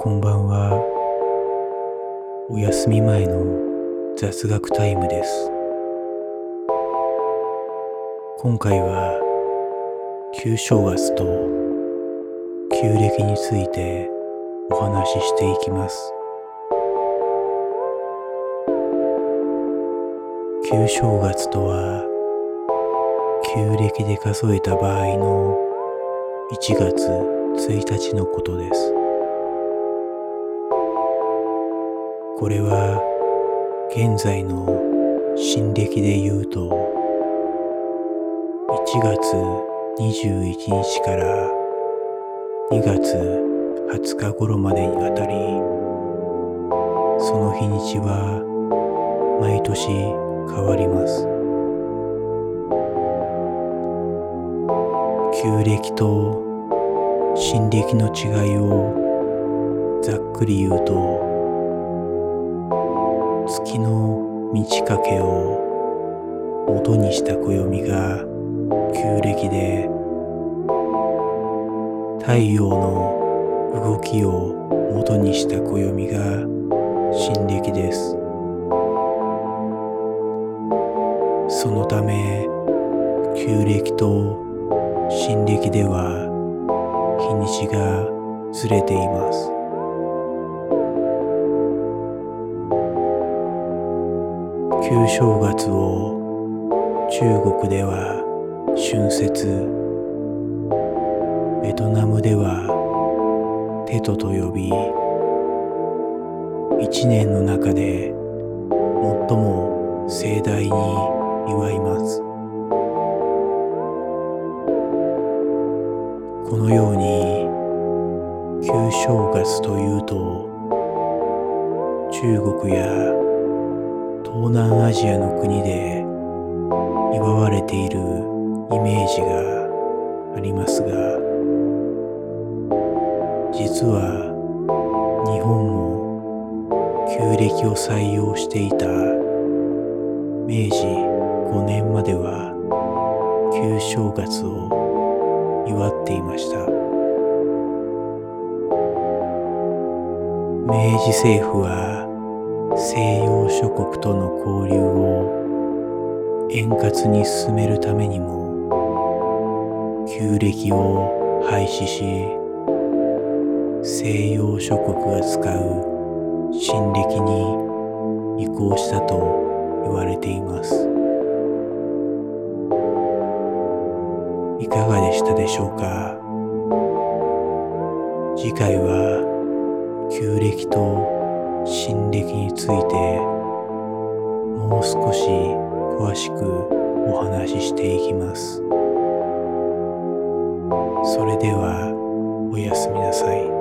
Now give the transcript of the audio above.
こんばんは。お休み前の雑学タイムです。今回は旧正月と旧暦についてお話ししていきます。旧正月とは旧暦で数えた場合の1月1日のことです。これは現在の新暦で言うと1月21日から2月20日頃までにあたりその日にちは毎年変わります。旧暦と新暦の違いをざっくり言うと月の満ち欠けを元にした暦が旧暦で太陽の動きを元にした暦が新暦です。そのため旧暦と新暦では日にちがずれています。旧正月を中国では春節ベトナムではテトと呼び一年の中で最も盛大に祝います。このように旧正月というと中国や東南アジアの国で祝われているイメージがありますが実は日本も旧暦を採用していた明治5年までは旧正月を祝っていました。明治政府は西洋諸国との交流を円滑に進めるためにも旧暦を廃止し西洋諸国が使う新暦に移行したと言われています。いかがでしたでしょうか？次回は旧暦と新暦についてもう少し詳しくお話ししていきます。それではおやすみなさい。